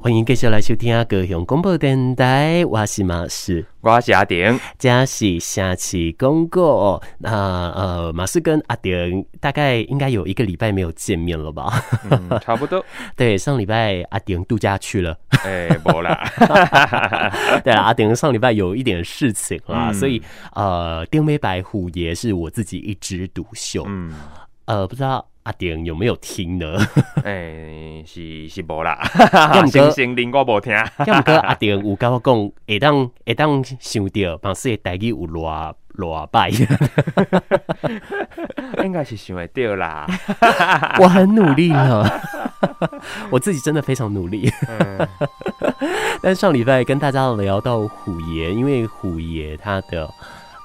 欢迎继续来收听啊，高雄广播电台，我是马斯，我是阿丁，这是下期公告。那呃，马斯跟阿丁大概应该有一个礼拜没有见面了吧？嗯，差不多。对，上礼拜阿丁度假去了，哎、欸，没啦。对啊，阿丁上礼拜有一点事情啦，嗯、所以呃，丁美白虎也是我自己一枝独秀。嗯，呃，不知道。阿丁有没有听呢？哎、欸，是是无啦，星星林我无听。要唔过阿丁有跟我讲，会当会当想到，办事的代志有偌偌摆，应该是想会到啦。我很努力呢，我自己真的非常努力。嗯、但上礼拜跟大家聊到虎爷，因为虎爷他的。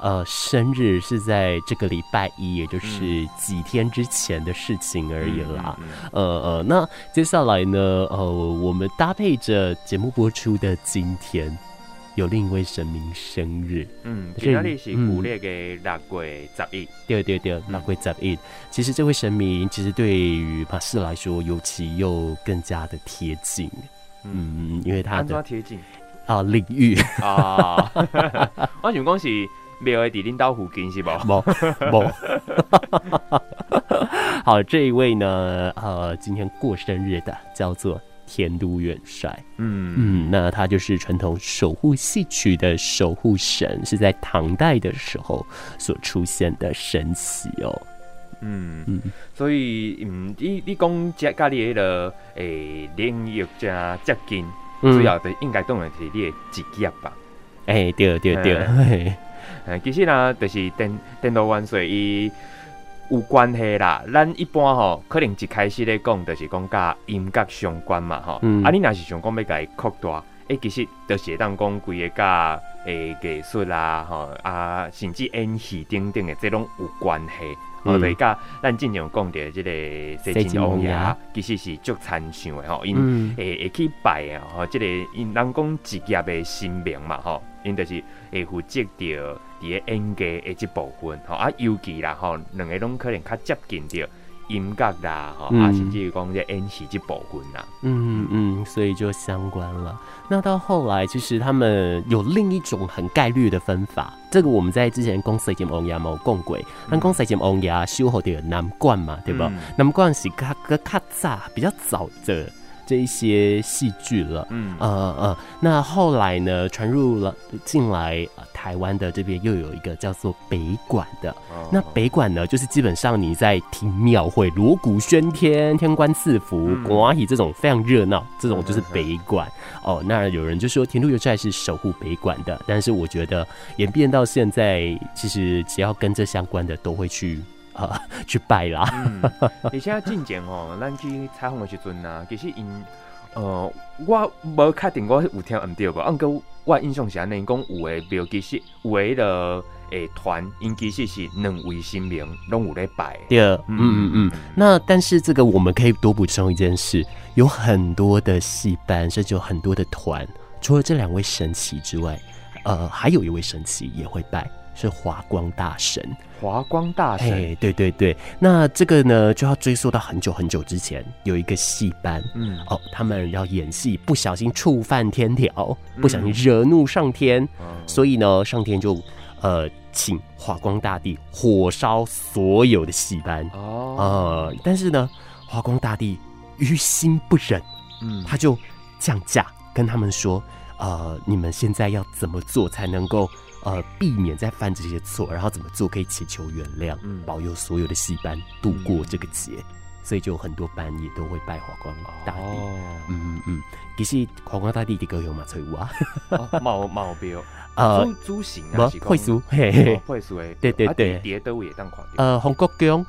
呃，生日是在这个礼拜一，也就是几天之前的事情而已啦。呃呃，那接下来呢？呃，我们搭配着节目播出的今天，有另一位神明生日。嗯，今天是古历的六月十一。对对对，六月十一。其实这位神明，其实对于马士来说，尤其又更加的贴近。嗯，因为他的贴近啊，领域啊，我想讲是。庙会伫恁兜附近是不？冇冇。好，这一位呢，呃，今天过生日的叫做田都元帅。嗯嗯，那他就是传统守护戏曲的守护神，是在唐代的时候所出现的神祇哦。嗯嗯，所以嗯，你你讲家家里的诶领域加接近，主要的应该当然是你的职业吧？哎、欸，对对对。欸诶，其实呢，就是田田都元帅伊有关系啦。咱一般吼，可能一开始咧讲，就是讲甲音乐相关嘛，吼、嗯。啊，你若是想讲要甲伊扩大，诶，其实就是会当讲规个甲诶艺术啦，吼啊，甚至演戏等等的，这种有关系。哦、嗯，对，甲咱正常讲着即个西秦王爷，其实是足参详的吼。因会会去拜啊，吼，即个因人讲职业的神明嘛，吼，因就是会负责着。伫个演技的这部分，吼啊，尤其啦，吼，两个拢可能较接近着音乐啦，吼、嗯，啊，甚至于讲这演戏这部分啦，嗯嗯，所以就相关了。那到后来，其实他们有另一种很概率的分法，这个我们在之前公司节目有冇讲过？那公司节目呀，修好的南冠嘛，对吧？南冠是较个较早比较早的。这一些戏剧了，嗯。呃呃，那后来呢，传入了进来，呃、台湾的这边又有一个叫做北馆的，哦、那北馆呢，就是基本上你在听庙会，锣鼓喧天，天官赐福，广喜这种非常热闹，这种就是北馆。嗯、哦，那有人就说田都元帅是守护北馆的，但是我觉得演变到现在，其实只要跟这相关的都会去。啊，去拜啦！嗯，而且进前吼，咱去采访的时阵呐，其实因呃，我无确定我有听唔对吧？按个我印象是安尼讲，有诶庙其实有诶的诶团，因其实是两位神明拢有咧拜。对，嗯嗯嗯。那但是这个我们可以多补充一件事，有很多的戏班，甚至有很多的团，除了这两位神祇之外，呃，还有一位神祇也会拜。是华光大神，华光大神，哎，对对对，那这个呢就要追溯到很久很久之前，有一个戏班，嗯，哦，他们要演戏，不小心触犯天条，不小心惹怒上天，嗯、所以呢，上天就呃请华光大帝火烧所有的戏班，哦，呃，但是呢，华光大帝于心不忍，嗯，他就降价跟他们说，呃，你们现在要怎么做才能够？呃，避免再犯这些错，然后怎么做可以祈求原谅，嗯、保佑所有的戏班度过这个劫，嗯、所以就很多班也都会拜华光大帝。哦、嗯嗯嗯，其实华光大帝的歌有嘛？翠舞啊，毛毛标，呃，猪形啊，会输，嘿嘿，会输诶，对对对，叠都也当狂，呃，红国宫。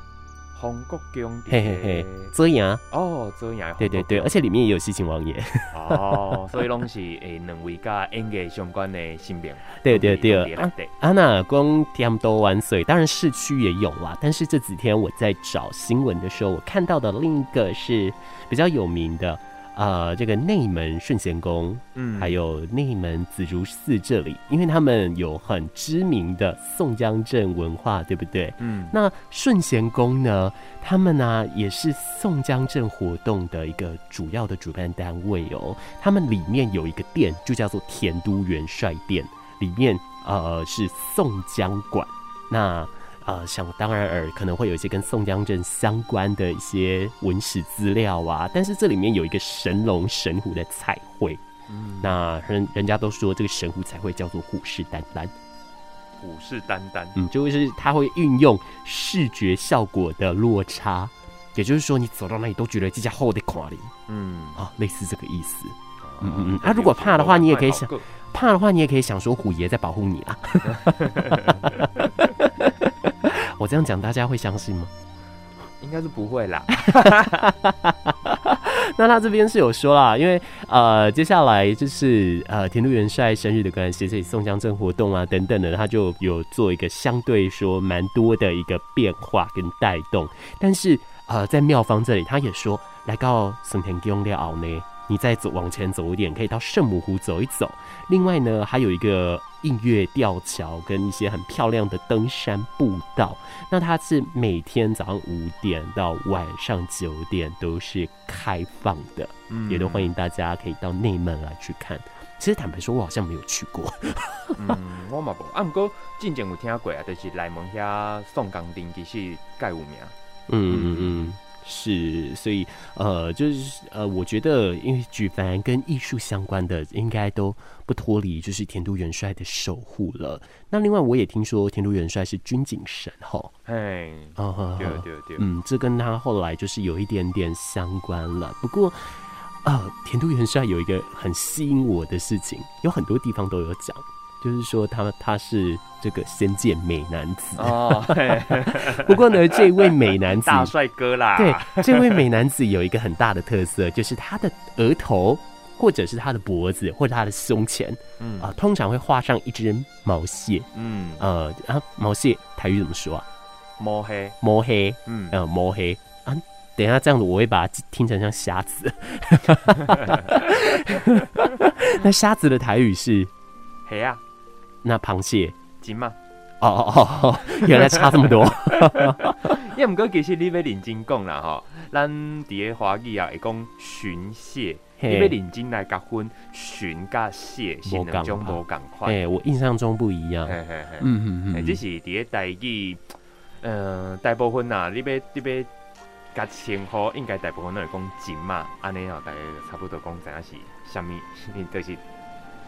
红国宫，嘿嘿嘿，遮阳。哦，遮阳，对对对，而且里面也有西秦王爷。哦，所以拢是诶两位甲演艺相关的新兵，对对对，啊啊那讲田都万岁，当然市区也有啦，但是这几天我在找新闻的时候，我看到的另一个是比较有名的，呃，这个内门顺贤宫，嗯，还有内门紫竹寺这里，因为他们有很知名的宋江镇文化，对不对？嗯，那顺贤宫呢，他们呢、啊、也是宋江镇活动的一个主要的主办单位哦。他们里面有一个殿，就叫做田都元帅殿，里面呃是宋江馆。那呃，想当然尔可能会有一些跟宋江镇相关的一些文史资料啊，但是这里面有一个神龙神虎的彩绘，嗯，那人人家都说这个神虎彩绘叫做虎视眈眈，虎视眈眈，嗯，就是它会运用视觉效果的落差，也就是说你走到哪里都觉得这家厚的垮里，嗯，啊，类似这个意思，嗯嗯嗯，啊，如果怕的话，你也可以想，怕的话你也可以想说虎爷在保护你啦。我这样讲，大家会相信吗？应该是不会啦。那他这边是有说啦，因为呃，接下来就是呃，田都元帅生日的关系，所以宋江镇活动啊等等的，他就有做一个相对说蛮多的一个变化跟带动。但是呃，在妙方这里，他也说来到省田宫了呢。你再走往前走一点，可以到圣母湖走一走。另外呢，还有一个映月吊桥跟一些很漂亮的登山步道。那它是每天早上五点到晚上九点都是开放的，嗯，也都欢迎大家可以到内门来去看。其实坦白说，我好像没有去过。嗯，我嘛不，啊，不过之前有听过啊，就是内门遐宋江亭其实盖有名。嗯嗯嗯。是，所以呃，就是呃，我觉得，因为举凡跟艺术相关的，应该都不脱离就是田都元帅的守护了。那另外，我也听说田都元帅是军警神吼，哎，哦，对对对，嗯，这跟他后来就是有一点点相关了。不过，呃，田都元帅有一个很吸引我的事情，有很多地方都有讲。就是说他，他他是这个仙剑美男子哦。不过呢，这位美男子大帅哥啦。对，这位美男子有一个很大的特色，就是他的额头，或者是他的脖子，或者他的胸前，嗯啊、呃，通常会画上一只毛蟹。嗯呃啊，毛蟹台语怎么说啊？摸黑，摸黑，嗯呃，摸黑啊。等一下，这样子我会把它听成像瞎子。那瞎子的台语是黑啊。那螃蟹金嘛？哦哦哦，原来差这么多。也毋过其实你要认真讲啦吼，咱伫个华语啊会讲寻蟹，你要认真来甲分寻甲蟹是两种无共款。哎，我印象中不一样。嘿嘿嘿，嗯嗯嗯，这是伫个台语，呃，大部分啊，你要你要甲称呼，应该大部分都会讲金嘛，安尼哦，大家差不多讲知影是虾米，就是。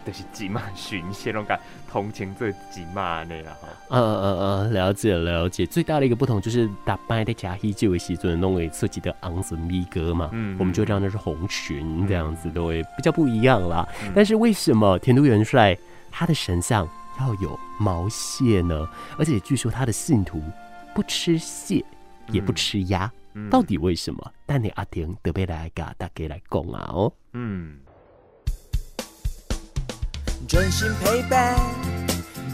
就是金马寻线那个同情这金马那个哈，嗯嗯嗯，了解了解。最大的一个不同就是打扮的加黑就为时阵弄为设计的昂子咪哥嘛，嗯，我们就这样，就是红裙这样子都会比较不一样啦。嗯、但是为什么田都元帅他的神像要有毛蟹呢？而且据说他的信徒不吃蟹，也不吃鸭，嗯、到底为什么？但你阿婷得别来噶大家来讲啊哦，嗯。专心陪伴，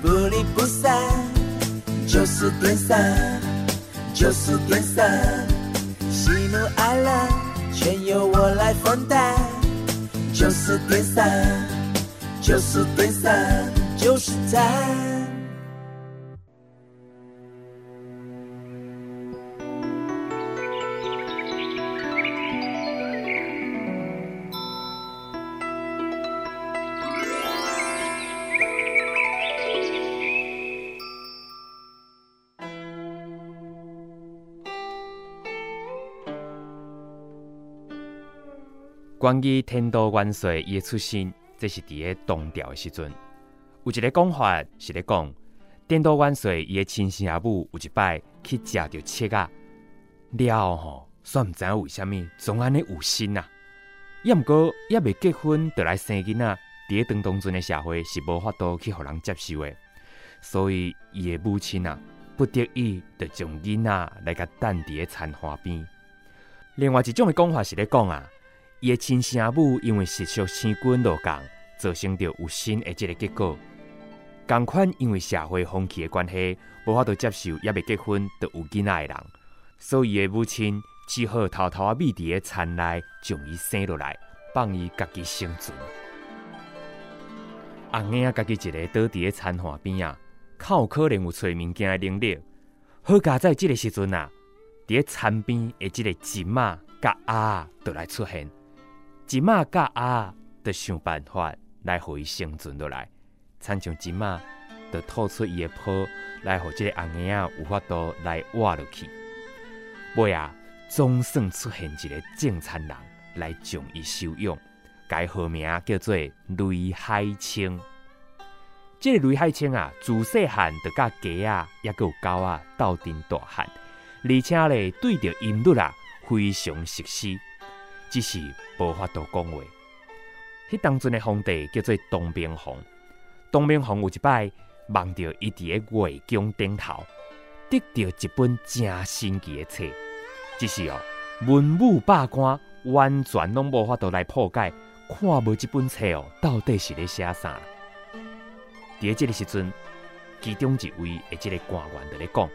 不离不散。就是点三，九四点三，喜怒哀乐全由我来分担。就是点三，九四点三，就是赞。关于天都元帅伊的出身，这是伫个唐朝的时阵，有一个讲法是咧讲，天都元帅伊的亲生阿母有一摆去食着切啊，了吼，算毋知影为虾米总安尼有心啊，也毋过也未结婚就来生囡仔，伫个当当阵的社会是无法度去互人接受的，所以伊的母亲啊，不得已就将囡仔来甲等伫个残花边。另外一种的讲法是咧讲啊。伊的亲生母因为世俗生滚落降，造成着有心的这个结果。同款因为社会风气的关系，无法度接受也未结婚就有囡仔的人，所以伊的母亲只好偷偷啊秘伫个田内将伊生落来，放伊家己生存。红婴仔家己一个倒伫咧田环边啊，较有可能有找物件的能力。好佳在即个时阵啊，伫咧田边的即个金马甲鸭就来出现。金马甲鸭就想办法来互伊生存落来，亲像金马就吐出伊的泡来，互即个红婴仔有法度来活落去。尾啊，总算出现一个正餐人来将伊收养。改号名叫做雷海清。这个雷海清啊，自细汉就甲鸡啊，也阁有狗啊斗阵大汉，而且咧对着音律啊非常熟悉，只是无法度讲话。迄当阵的皇帝叫做东明皇，东明皇有一摆梦到伊伫个月宫顶头得到一本真神奇的册，只是哦文武百官完全拢无法度来破解。看无这本册哦，到底是咧写啥？伫即个时阵，其中一位诶，即个官员在咧讲，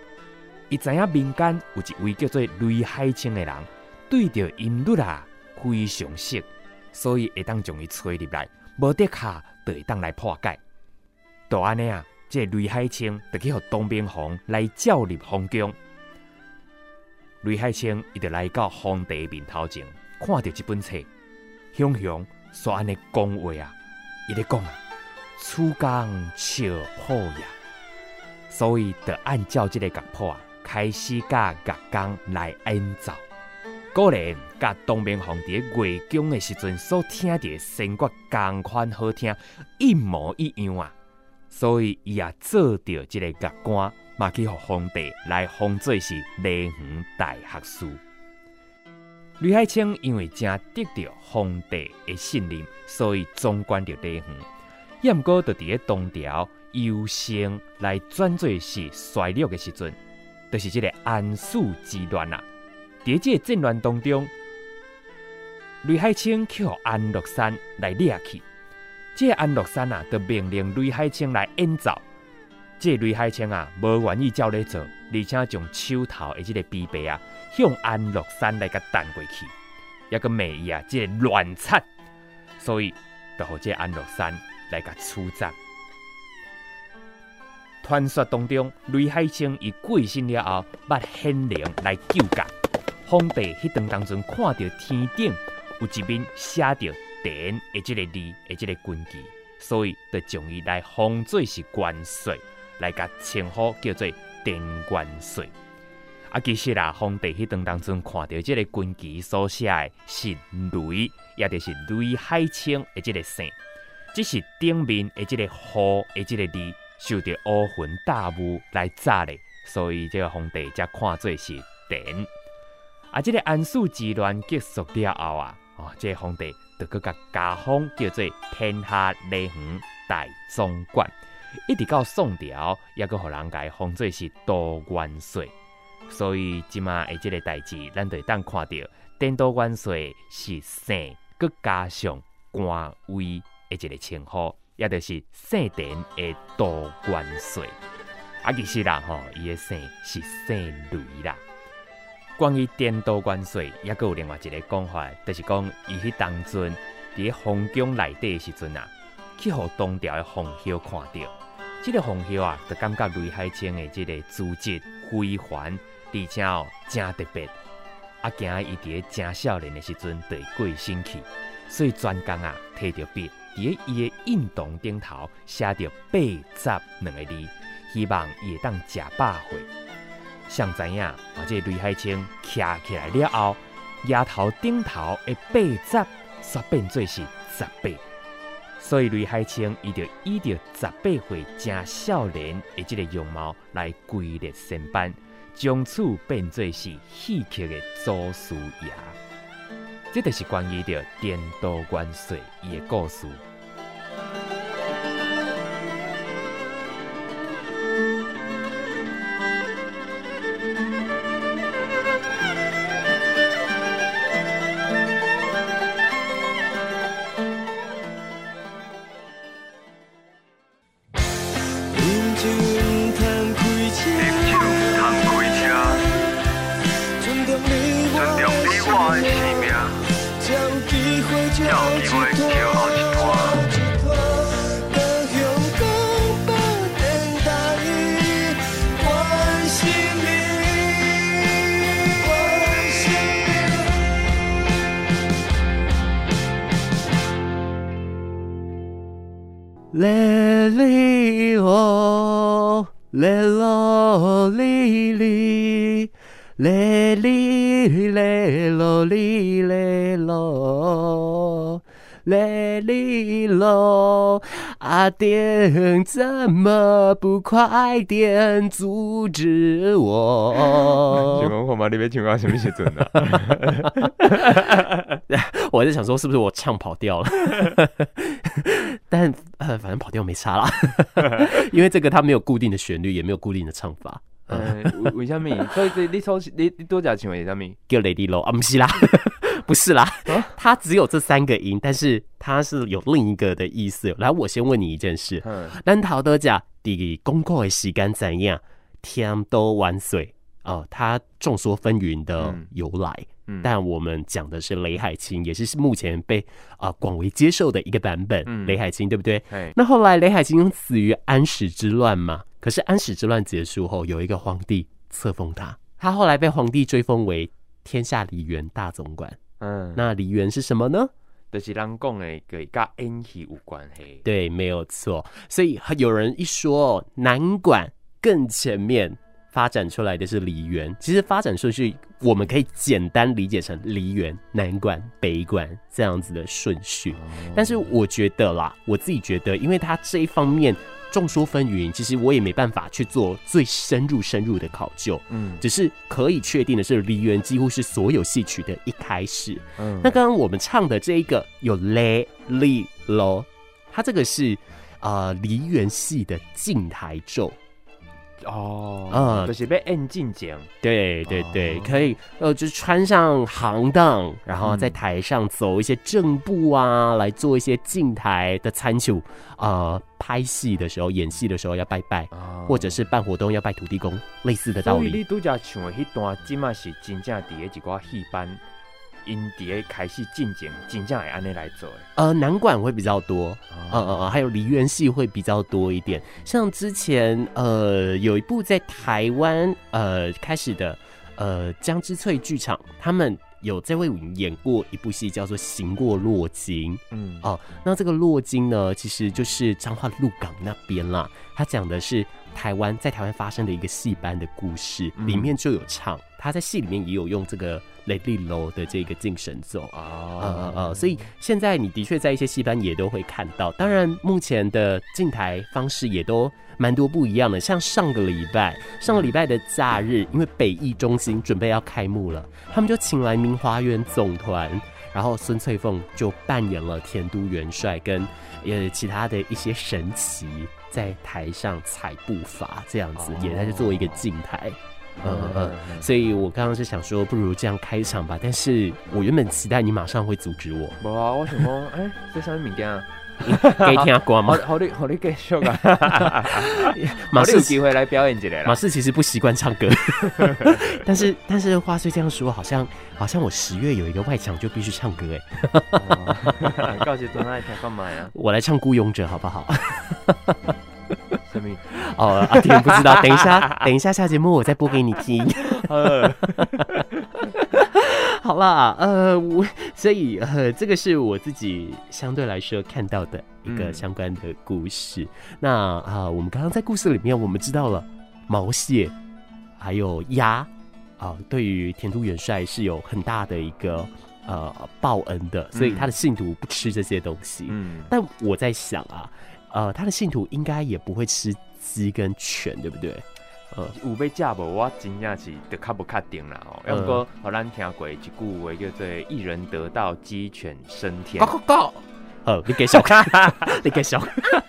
伊知影民间有一位叫做雷海清的人，对着音律啊非常熟，所以会当将伊吹入来，无得卡就会当来破解。就安尼啊，这个、雷海清就去互东边红来照入皇宫。雷海清伊就来到皇帝面头前，看到这本册，雄雄。说安尼讲话啊，伊咧讲啊，初工笑破呀，所以得按照这个乐谱啊，开始甲乐工来演奏。果然，甲东明皇帝月宫的时阵所听到的声乐同款好听，一模一样啊。所以伊也做着这个乐官，嘛去互皇帝来封做是雷园大学士。吕海清因为正得到皇帝的信任，所以总管着雷园。也毋过，就伫咧东条优胜来转做是衰落的时阵，就是这个安史之乱啊。伫这个战乱当中，雷海清去安禄山来掠去。这个安禄山啊，就命令雷海清来演奏。这个雷海清啊，无愿意照咧做，而且将手头的这个匕首啊。向安禄山来个弹过去，一个美意啊，这个乱插，所以就和这安禄山来个出战。传说当中，雷海清以贵姓了后，捌显灵来救驾。皇帝迄当当中看到天顶有一面写着“典”的这个字的这个军旗，所以就将伊来封做是元帅，来个称呼叫做典元帅。啊，其实啦，皇帝迄当当中看到这个军旗所写的是雷，也就是雷海清的这个姓，只是顶面的这个号的这个字受到乌云大雾来炸的，所以这个皇帝才看作是典。啊，这个安史之乱结束了后啊，哦，这个皇帝就阁甲加封叫做天下雷园大总管，一直到宋朝，也阁互人家封做是大元帅。所以即马诶，即个代志，咱就当看到，典都元帅是姓，阁加上官位诶，一个称呼，也就是姓典诶大元帅。啊，其实啦吼，伊诶姓是姓雷啦。关于颠倒关税，也佫有另外一个讲法，就是讲伊迄当阵伫咧皇宫内底诶时阵啊，去互东条诶皇后看到，即、这个皇后啊，就感觉雷海清诶即个资质非凡。而且哦，真特别，啊，惊伊伫咧真少年的时阵就过身去，所以专工啊，摕着笔伫咧伊个印堂顶头写着八十两个字，希望伊会当食百岁。谁知影，啊，这个雷海清徛起来了后，额头顶头的八十煞变做是十八，所以雷海清伊就以着十八岁真少年的这个样貌来归列身班。从此变做是戏曲的祖师爷，这就是关于着颠倒元帅伊的故事。哩，嘞哩嘞啰哩嘞啰。雷里咯，阿爹怎么不快点阻止我？请问我妈那边情况什么写准的？我在想说是不是我唱跑调了？但呃，反正跑调没差啦，因为这个它没有固定的旋律，也没有固定的唱法。嗯，为什么？所以你抽你你多加请问为什么？叫雷里咯，啊不是啦。不是啦，它 只有这三个音，但是它是有另一个的意思。来，我先问你一件事：南陶德甲的功课的时间怎样？天都万岁哦，它众说纷纭的由来。嗯嗯、但我们讲的是雷海清，也是目前被啊广为接受的一个版本。嗯、雷海清对不对？那后来雷海清死于安史之乱嘛？可是安史之乱结束后，有一个皇帝册封他，他后来被皇帝追封为天下梨园大总管。嗯，那梨园是什么呢？就是人讲的，跟演戏有关系。对，没有错。所以有人一说南管更前面发展出来的是梨园，其实发展顺序我们可以简单理解成梨园、南管、北管这样子的顺序。哦、但是我觉得啦，我自己觉得，因为它这一方面。众说纷纭，其实我也没办法去做最深入深入的考究。嗯，只是可以确定的是，梨园几乎是所有戏曲的一开始。嗯，那刚刚我们唱的这一个有嘞、哩、喽，它这个是呃梨园戏的静台咒。哦，嗯，就是被摁进讲，对对对，可以，呃，就是穿上行当，然后在台上走一些正步啊，来做一些进台的参球，呃，拍戏的时候、演戏的时候要拜拜，或者是办活动要拜土地公，类似的道理。所以你拄则唱的迄段，即嘛是真正伫个一个戏班。因碟开始进前，真正会安尼来做。呃，南管会比较多，呃呃呃，还有梨园戏会比较多一点。像之前呃有一部在台湾呃开始的呃江之翠剧场，他们有在为我们演过一部戏，叫做《行过洛金》。嗯哦、呃，那这个洛金呢，其实就是彰化鹿港那边啦。他讲的是台湾在台湾发生的一个戏班的故事，嗯、里面就有唱。他在戏里面也有用这个。雷利楼的这个敬神奏啊，呃呃呃，所以现在你的确在一些戏班也都会看到。当然，目前的进台方式也都蛮多不一样的。像上个礼拜，上个礼拜的假日，因为北艺中心准备要开幕了，他们就请来明华园总团，然后孙翠凤就扮演了田都元帅跟呃其他的一些神祇，在台上踩步伐，这样子也在这做一个静态。嗯嗯，所以我刚刚是想说，不如这样开场吧。但是我原本期待你马上会阻止我。不啊，我想讲，哎、欸，这什么物件？可以听歌吗？好，你好，你继续啊。马四有机会来表演一下。马四其实不习惯唱歌，但是但是话虽这样说，好像好像我十月有一个外场就必须唱歌哎。告诉多那一天干嘛呀？我来唱《孤勇者》好不好？哦，阿婷不知道，等一下，等一下下节目我再播给你听。好啦，呃，我 所以呃，这个是我自己相对来说看到的一个相关的故事。嗯、那啊、呃，我们刚刚在故事里面，我们知道了毛蟹还有鸭啊、呃，对于田都元帅是有很大的一个呃报恩的，所以他的信徒不吃这些东西。嗯，但我在想啊。呃，他的信徒应该也不会吃鸡跟犬，对不对？呃，有被假无？我真正是得卡不卡定啦哦。要不咱听过一句话叫做“一人得道，鸡犬升天”。高高高！哦，你给小看，你给小看。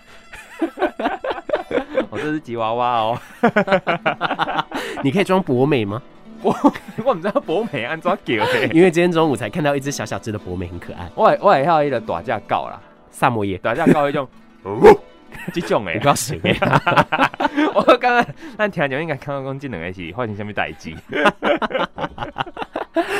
我这是吉娃娃哦。你可以装博美吗？我我唔知道博美安怎叫，因为今天中午才看到一只小小只的博美，很可爱。我我还要一个大架狗啦，萨摩耶，大架狗一种。哦，这种诶，不要死诶！我刚刚咱听讲应该刚刚讲这两个是发生什么代志？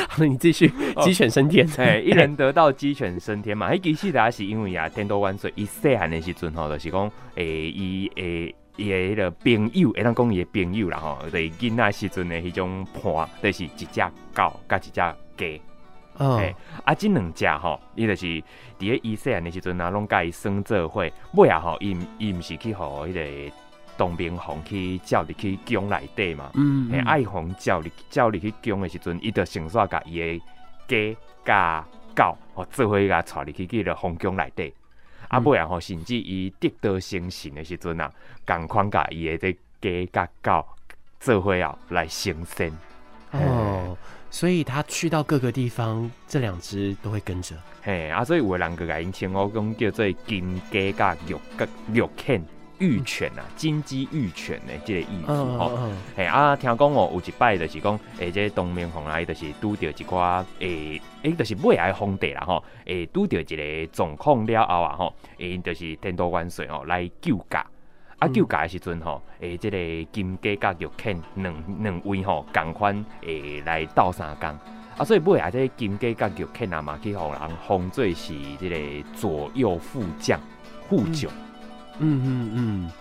好，你继续，鸡犬升天，哎，一人得道，鸡犬升天嘛。迄其实也是因为啊，天都万岁，伊细汉的时阵吼，就是讲，诶，伊诶，伊诶，迄个朋友，会当讲伊诶朋友啦吼，对囡仔时阵的迄种伴，就是一只狗，加一只鸡。哦，哎，啊，即两只吼，伊就是伫咧伊细汉的时阵啊，拢甲伊算做伙，尾啊吼，伊伊毋是去互迄个东明皇去照入去宫内底嘛，嗯，嗯，爱皇照入照入去宫的时阵，伊就先煞甲伊的鸡甲狗吼做伙甲带入去去个皇宫内底，啊，尾啊吼，甚至伊得道成神的时阵啊，共款甲伊的这鸡甲狗做伙啊来成仙，哦。所以他去到各个地方，这两只都会跟着。嘿啊，所以有个人个个因称呼讲叫做金鸡甲玉玉犬玉犬啊，金鸡玉犬的这个意思吼。嘿啊，听讲哦，有一摆就是讲，诶，这东明皇来就是拄到一寡诶，诶，就是未来皇帝啦吼，诶，拄到一个状况了后啊吼，诶，就是天都元帅吼来救驾。啊，救驾的时阵吼，诶、欸，这个金鸡甲玉犬两两位吼，共款诶来斗相共，啊，所以尾啊，这个金鸡甲玉犬啊嘛，去互人封做是这个左右副将、副将。嗯嗯嗯。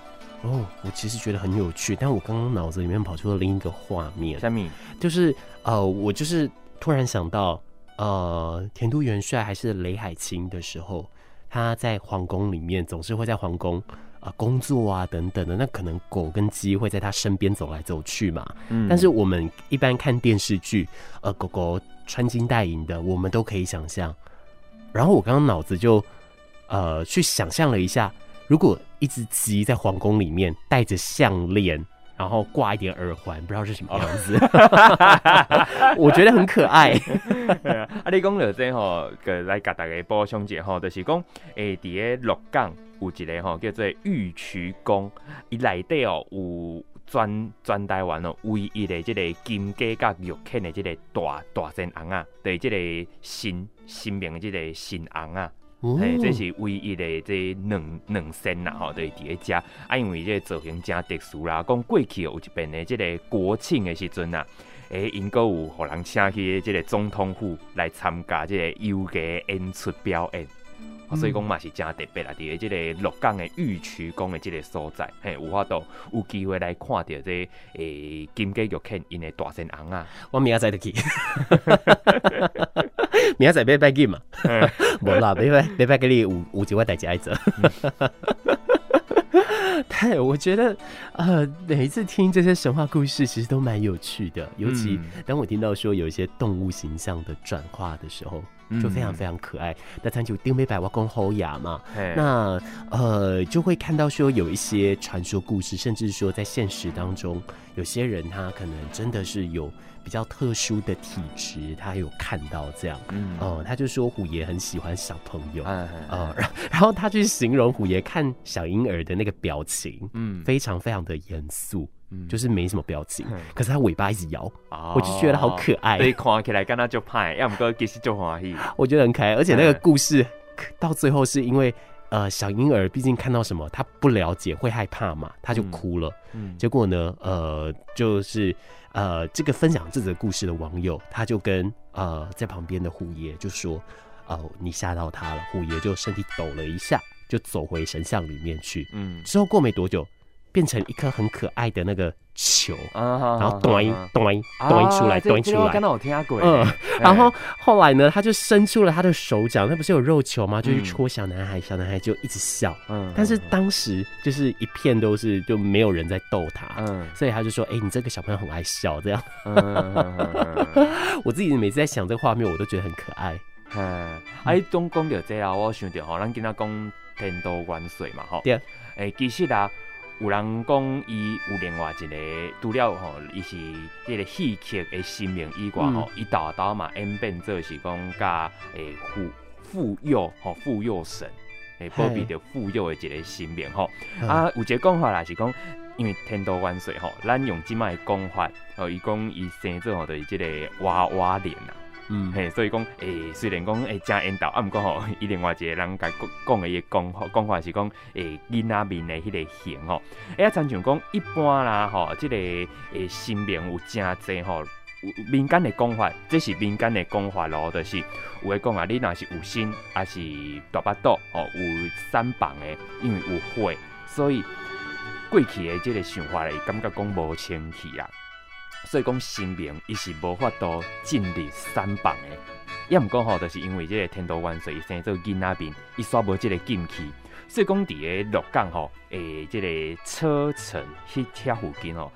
哦，我其实觉得很有趣，但我刚刚脑子里面跑出了另一个画面。什么？就是呃，我就是突然想到，呃，田都元帅还是雷海清的时候，他在皇宫里面总是会在皇宫。啊，工作啊，等等的，那可能狗跟鸡会在他身边走来走去嘛。嗯，但是我们一般看电视剧，呃，狗狗穿金戴银的，我们都可以想象。然后我刚刚脑子就呃去想象了一下，如果一只鸡在皇宫里面戴着项链，然后挂一点耳环，不知道是什么样子，哦、我觉得很可爱。啊，你讲了这吼，个来给大家补充一下吼，就是讲诶，伫咧鹿港。有一个吼叫做玉渠宫，伊内底哦有全全台湾哦唯一的这个金鸡甲玉犬的这个大大神翁啊，对，这个神神明的这个神翁啊，嘿、哦，这是唯一的这两两神呐吼，对，伫咧遮啊，因为这个造型真特殊啦，讲过去有一遍的这个国庆的时阵呐，诶，因阁有互人请去这个总统府来参加这个游艺演出表演。所以讲嘛是真特别啦，伫个即个鹿港的玉渠宫的即个所在，嘿，有法度有机会来看到这诶、个、金鸡玉庆因的大神红啊！我明仔载就去，明仔载要拜金嘛？无啦，别拜别拜，给你五五几块代志爱做。对，我觉得，呃，每一次听这些神话故事，其实都蛮有趣的。尤其当我听到说有一些动物形象的转化的时候，就非常非常可爱。那咱就丁美百瓦公侯牙嘛，那呃，就会看到说有一些传说故事，甚至说在现实当中，有些人他可能真的是有。比较特殊的体质，他有看到这样，嗯，哦，他就说虎爷很喜欢小朋友，嗯，然 然后他去形容虎爷看小婴儿的那个表情，嗯，非常非常的严肃，嗯，就是没什么表情，可是他尾巴一直摇，我就觉得好可爱，所以看起来跟他就怕，要么哥其实就欢喜，我觉得很可爱，而且那个故事到最后是因为，呃，小婴儿毕竟看到什么他不了解，会害怕嘛，他就哭了，嗯，结果呢，呃，就是。呃，这个分享这则故事的网友，他就跟呃在旁边的虎爷就说：“哦、呃，你吓到他了。”虎爷就身体抖了一下，就走回神像里面去。嗯，之后过没多久，变成一颗很可爱的那个。球，然后端端端出来，端出来。刚刚我听过。嗯，然后后来呢，他就伸出了他的手掌，那不是有肉球吗？就去戳小男孩，小男孩就一直笑。嗯，但是当时就是一片都是，就没有人在逗他。嗯，所以他就说：“哎，你这个小朋友很爱笑。”这样。我自己每次在想这个画面，我都觉得很可爱。嗯，哎，总讲到这啊，我想到吼，咱今仔讲天都元水嘛，吼。对。哎，其实啊。有人讲伊有另外一个，除了吼，伊是这个戏剧的神明以外吼，伊大大嘛演变做是讲甲诶妇妇幼吼妇幼神，诶保庇着妇幼的一个神明吼。啊，有一个讲法啦是讲，因为天道元帅吼，咱用即卖讲法，吼伊讲伊生做吼就是即个娃娃脸呐。嗯，嘿，所以讲，诶、虽然讲，诶、欸，真缘投，啊，毋过吼，伊另外一个人甲讲讲的伊讲讲法是讲，诶、欸，囡仔面的迄个形吼，哎、欸、啊，亲像讲一般啦，吼，即、个诶神明有正侪吼，有民间的讲法，这是民间的讲法咯，就是有诶讲啊，你若是有心，还是大巴肚，吼，有三房的，因为有火，所以过去的即个想法咧，感觉讲无清气啊。所以讲新明伊是无法度进入三榜的。也毋过吼，就是因为这个天都元帅伊生做囡仔面，伊煞无这个禁期，所以讲伫个鹿港吼，诶，这个车城迄遐附近吼，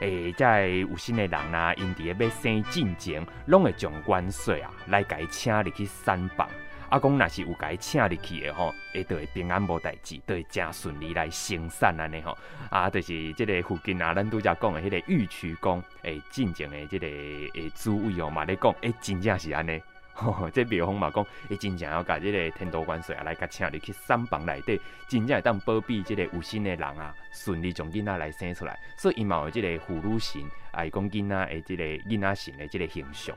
诶，在有心的人啊，因伫个要生进前，拢会将元帅啊来甲伊请入去三榜。啊，讲若是有甲伊请入去的吼，会就会平安无代志，就会真顺利来生产安尼吼。啊，就是即个附近啊，咱拄则讲的迄个玉渠宫，诶，进前的即个诶主位哦嘛咧讲，诶，真正是安尼。吼，这庙方嘛讲，伊真正要甲即个天道元帅啊来甲请入去三房内底，真正会当保庇即个有心的人啊，顺利将囡仔来生出来。所以伊嘛有即个妇女神，啊，伊讲囡仔的即个囡仔神的即个形象。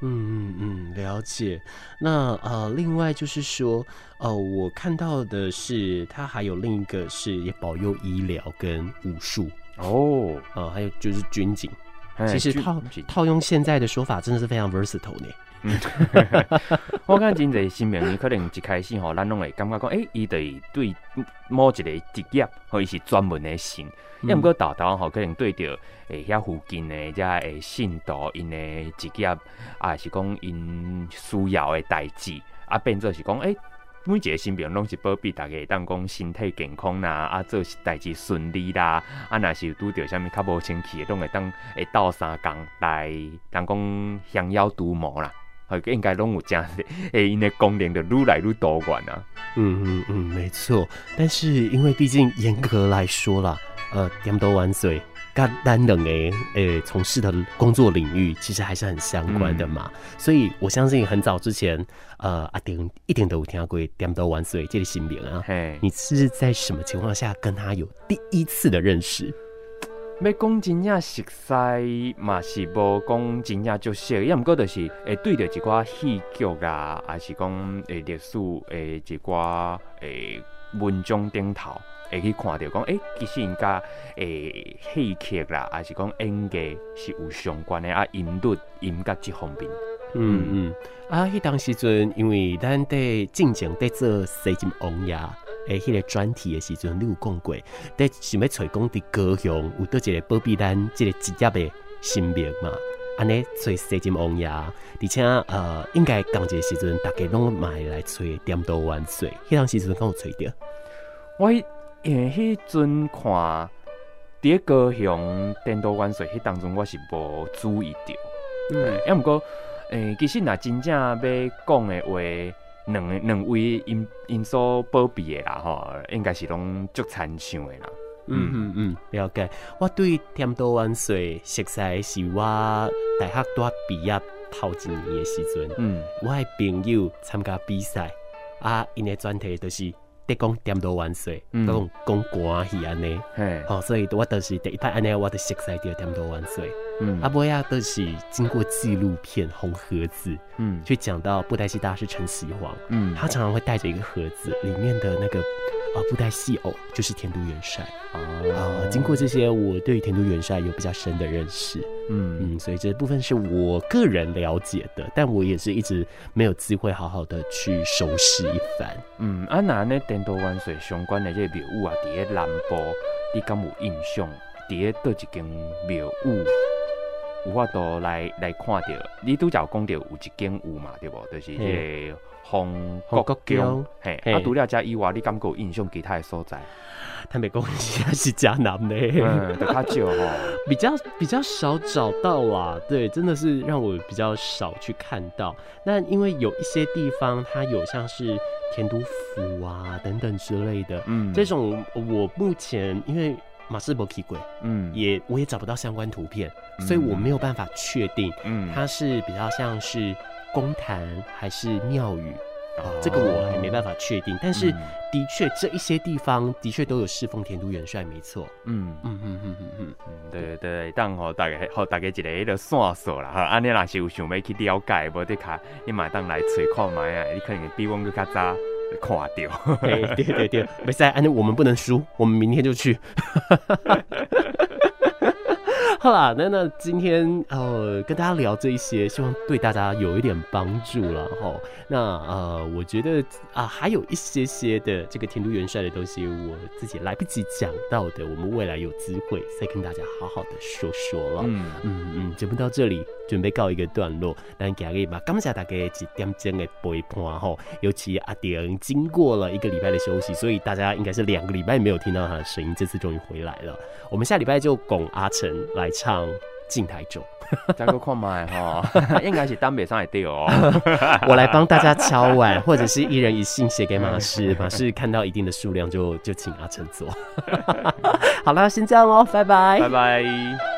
嗯嗯嗯，了解。那呃，另外就是说，呃，我看到的是，他还有另一个是也保佑医疗跟武术哦，呃，还有就是军警。其实套套用现在的说法，真的是非常 versatile 呢。嗯，我感觉真侪新朋友可能一开始吼，咱拢会感觉讲，诶、欸，伊对对某一个职业，或伊是专门的神。也毋过豆豆吼，可能对着诶遐附近的遮诶信徒因的职业，啊，是讲因需要的代志，啊，变做是讲，诶、欸，每一个新明拢是保庇大家，当讲身体健康啦，啊，做代志顺利啦，啊，若是有拄着啥物较无清气的，拢会当会斗相共来，当讲降妖除魔啦。应该拢有这样的，诶，因的功能的愈来愈多元啊。嗯嗯嗯，没错。但是因为毕竟严格来说啦，呃，点都元帅跟咱两个诶从事的工作领域其实还是很相关的嘛。嗯、所以我相信很早之前，呃，阿丁一点都有听过点都万岁这个新名啊。嘿，你是在什么情况下跟他有第一次的认识？要讲真正熟悉嘛，是无讲真正就熟，也毋过就是会对着一寡戏剧啊，还是讲诶历史诶一寡诶文章顶头会去看到讲，诶、其实因甲诶戏剧啦，还是讲演技是有相关的啊，音律音乐这方面。嗯嗯，啊，迄当时阵因为咱在进前在做西晋王爷。诶，迄个专题的时阵，你有讲过，在想要找讲伫高雄有倒一个保庇咱即个职业的新名嘛？安尼找西金王爷，而且呃，应该同一个时阵，大家拢买来找点都元帅。迄当时阵敢有找着，我诶，迄阵看伫高雄点都元帅，迄当中我是无注意到。嗯，要毋过诶，其实若真正要讲的话。两两位因因所保庇的啦，吼，应该是拢足参像的啦。嗯嗯嗯，了解。我对天都万岁熟悉是我大学大毕业头一年的时阵，嗯，我的朋友参加比赛，啊，因的专题就是得讲点都万岁，讲讲关系安尼，嘿，好，所以我就是第一摆安尼，我就熟悉着点都元帅。嗯，阿波亚都是经过纪录片《红盒子》，嗯，去讲到布袋戏大师陈启煌，嗯，他常常会带着一个盒子，里面的那个啊布袋戏偶就是田都元帅，哦，啊，经过这些，我对田都元帅有比较深的认识，嗯。嗯，所以这部分是我个人了解的，但我也是一直没有机会好好的去熟悉一番，嗯，啊那呢田都元帅相关的这个庙宇啊，伫个南部，你敢有印象？伫个倒一间庙宇？有法度来来看到，你拄则讲到有一间有嘛，对不？就是迄个丰国宫，嘿，啊，除了这以外，你感觉有印象其他的所在？他没讲是是加南的，嗯，比较少哈，比较比较少找到啦。对，真的是让我比较少去看到。那因为有一些地方，它有像是田都府啊等等之类的，嗯，这种我目前因为。马斯伯奇鬼，嗯，也我也找不到相关图片，嗯、所以我没有办法确定，嗯，它是比较像是公坛还是庙宇啊，这个我还没办法确定。但是的确，这一些地方的确都有侍奉田都元帅，没错。嗯。嗯嗯嗯嗯嗯，对对对，当好大家好大家一个一个线索啦哈，安尼若是有想要去了解，无得卡，你买当来找看买啊，你可能比我们更较早。垮掉，对对对对，没事，安，我们不能输，我们明天就去。好啦，那那今天呃跟大家聊这一些，希望对大家有一点帮助了哈。那呃，我觉得啊、呃，还有一些些的这个天都元帅的东西，我自己来不及讲到的，我们未来有机会再跟大家好好的说说了。嗯嗯嗯，节目到这里准备告一个段落，那今日嘛，感谢大家一点钟的陪伴哈。尤其阿点经过了一个礼拜的休息，所以大家应该是两个礼拜没有听到他的声音，这次终于回来了。我们下礼拜就拱阿成来唱《静台中》，再个看麦哈，应该是单北上来对哦。我来帮大家敲碗，或者是一人一信写给马氏，马氏看到一定的数量就就请阿成做。好了，先这样哦，拜拜，拜拜。